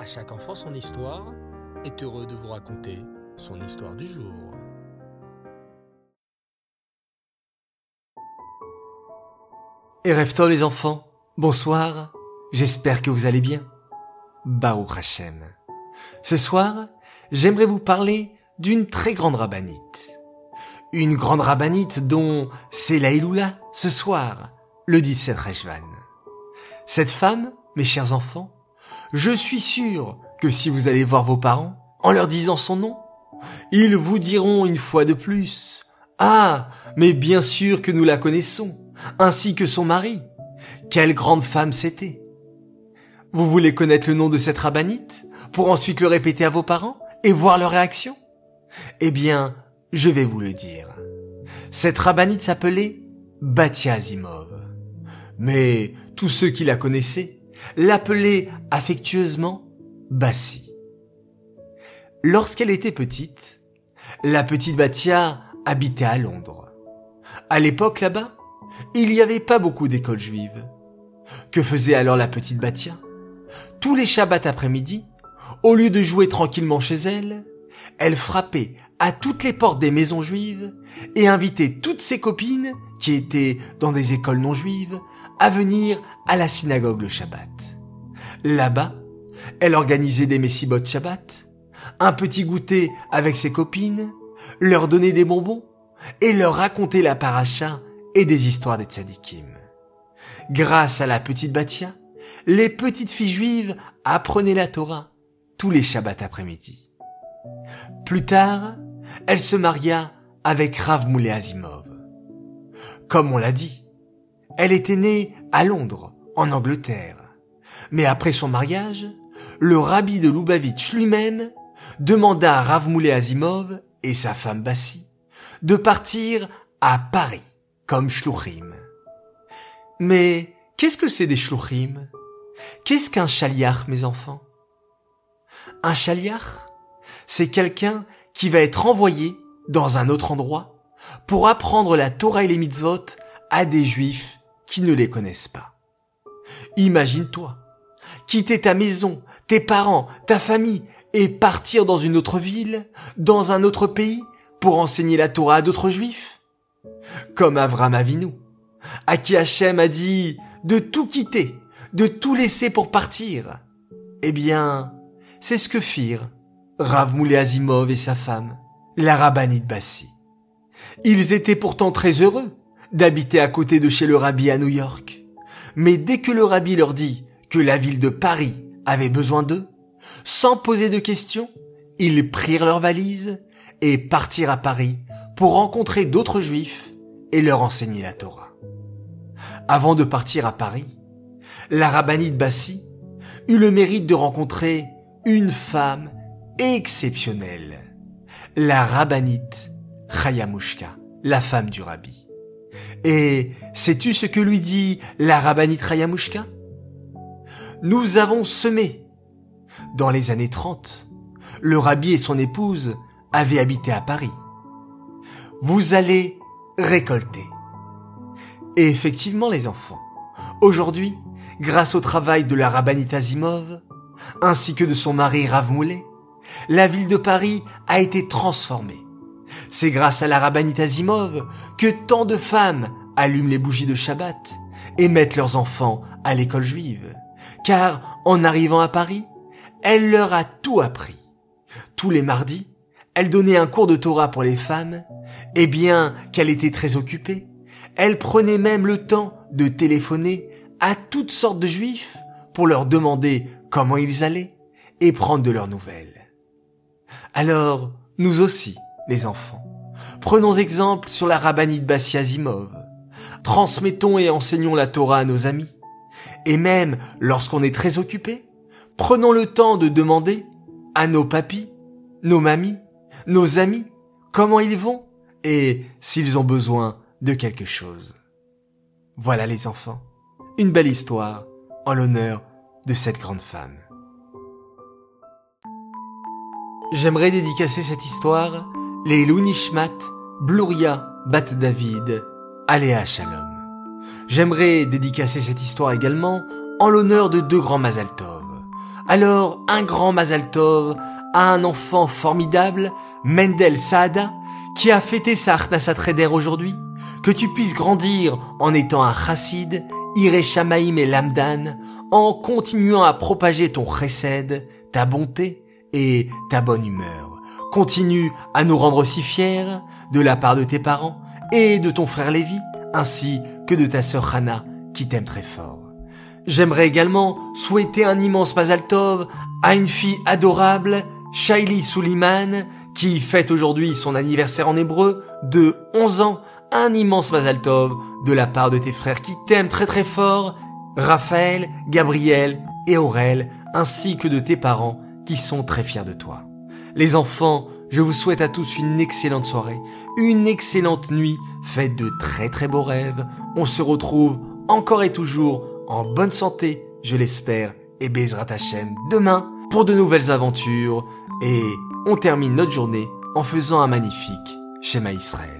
À chaque enfant son histoire est heureux de vous raconter son histoire du jour. Et rêve les enfants, bonsoir, j'espère que vous allez bien. Baruch Hashem. Ce soir, j'aimerais vous parler d'une très grande rabbinite. Une grande rabbinite dont c'est la ce soir, le 17 Rejvan. Cette femme, mes chers enfants, je suis sûr que si vous allez voir vos parents, en leur disant son nom, ils vous diront une fois de plus, Ah, mais bien sûr que nous la connaissons, ainsi que son mari. Quelle grande femme c'était. Vous voulez connaître le nom de cette rabbinite pour ensuite le répéter à vos parents et voir leur réaction? Eh bien, je vais vous le dire. Cette rabbinite s'appelait Batia Azimov. Mais tous ceux qui la connaissaient l'appelait affectueusement Bassi. Lorsqu'elle était petite, la petite Batia habitait à Londres. À l'époque là-bas, il n'y avait pas beaucoup d'écoles juives. Que faisait alors la petite Batia Tous les Shabbats après-midi, au lieu de jouer tranquillement chez elle, elle frappait à toutes les portes des maisons juives et invitait toutes ses copines qui étaient dans des écoles non juives à venir à la synagogue le Shabbat. Là-bas, elle organisait des messibot Shabbat, un petit goûter avec ses copines, leur donnait des bonbons et leur racontait la paracha et des histoires des tzadikim. Grâce à la petite Batia, les petites filles juives apprenaient la Torah tous les Shabbats après-midi. Plus tard, elle se maria avec Rav Moulé Azimov. Comme on l'a dit, elle était née à Londres, en Angleterre. Mais après son mariage, le rabbi de Lubavitch lui-même demanda à Rav Moulé Azimov et sa femme Bassi de partir à Paris comme shluchim. Mais qu'est-ce que c'est des shluchim? Qu'est-ce qu'un chaliach, mes enfants? Un chaliach, c'est quelqu'un qui va être envoyé dans un autre endroit pour apprendre la Torah et les mitzvot à des juifs qui ne les connaissent pas. Imagine-toi, quitter ta maison, tes parents, ta famille et partir dans une autre ville, dans un autre pays pour enseigner la Torah à d'autres juifs comme Avram Avinu, à qui Hachem a dit de tout quitter, de tout laisser pour partir. Eh bien, c'est ce que firent Rav Azimov et sa femme, la rabbinite Bassi. Ils étaient pourtant très heureux d'habiter à côté de chez le rabbi à New York. Mais dès que le rabbi leur dit que la ville de Paris avait besoin d'eux, sans poser de questions, ils prirent leurs valises et partirent à Paris pour rencontrer d'autres juifs et leur enseigner la Torah. Avant de partir à Paris, la rabbinite Bassi eut le mérite de rencontrer une femme exceptionnelle, la rabbinite Chayamushka, la femme du rabbi. Et sais-tu ce que lui dit la rabbinite Chayamushka? Nous avons semé. Dans les années 30, le rabbi et son épouse avaient habité à Paris. Vous allez récolter. Et effectivement, les enfants, aujourd'hui, grâce au travail de la rabbinite Azimov, ainsi que de son mari Rav Moulet, la ville de Paris a été transformée. C'est grâce à la rabbinite Azimov que tant de femmes allument les bougies de Shabbat et mettent leurs enfants à l'école juive. Car en arrivant à Paris, elle leur a tout appris. Tous les mardis, elle donnait un cours de Torah pour les femmes, et bien qu'elle était très occupée, elle prenait même le temps de téléphoner à toutes sortes de juifs pour leur demander comment ils allaient et prendre de leurs nouvelles. Alors, nous aussi, les enfants, prenons exemple sur la rabbinite Bassi Azimov, transmettons et enseignons la Torah à nos amis, et même lorsqu'on est très occupé, prenons le temps de demander à nos papis, nos mamies, nos amis, comment ils vont et s'ils ont besoin de quelque chose. Voilà les enfants, une belle histoire en l'honneur de cette grande femme. J'aimerais dédicacer cette histoire les Nishmat, Bluria, Bat David, Aléa Shalom. J'aimerais dédicacer cette histoire également en l'honneur de deux grands Mazaltov, Alors, un grand Mazal Tov à un enfant formidable, Mendel Saada, qui a fêté sa Arnasat aujourd'hui, que tu puisses grandir en étant un chassid, Iré Shamaim et Lamdan, en continuant à propager ton chesed, ta bonté et ta bonne humeur. Continue à nous rendre si fiers de la part de tes parents et de ton frère Lévi, ainsi que de ta sœur Hana, qui t'aime très fort. J'aimerais également souhaiter un immense Mazal Tov à une fille adorable, Shaili Suliman, qui fête aujourd'hui son anniversaire en hébreu de 11 ans, un immense Mazal Tov de la part de tes frères qui t'aiment très très fort, Raphaël, Gabriel et Aurel, ainsi que de tes parents sont très fiers de toi. Les enfants, je vous souhaite à tous une excellente soirée, une excellente nuit, faite de très très beaux rêves. On se retrouve encore et toujours en bonne santé, je l'espère, et Bezrat Hashem demain pour de nouvelles aventures et on termine notre journée en faisant un magnifique schéma Israël.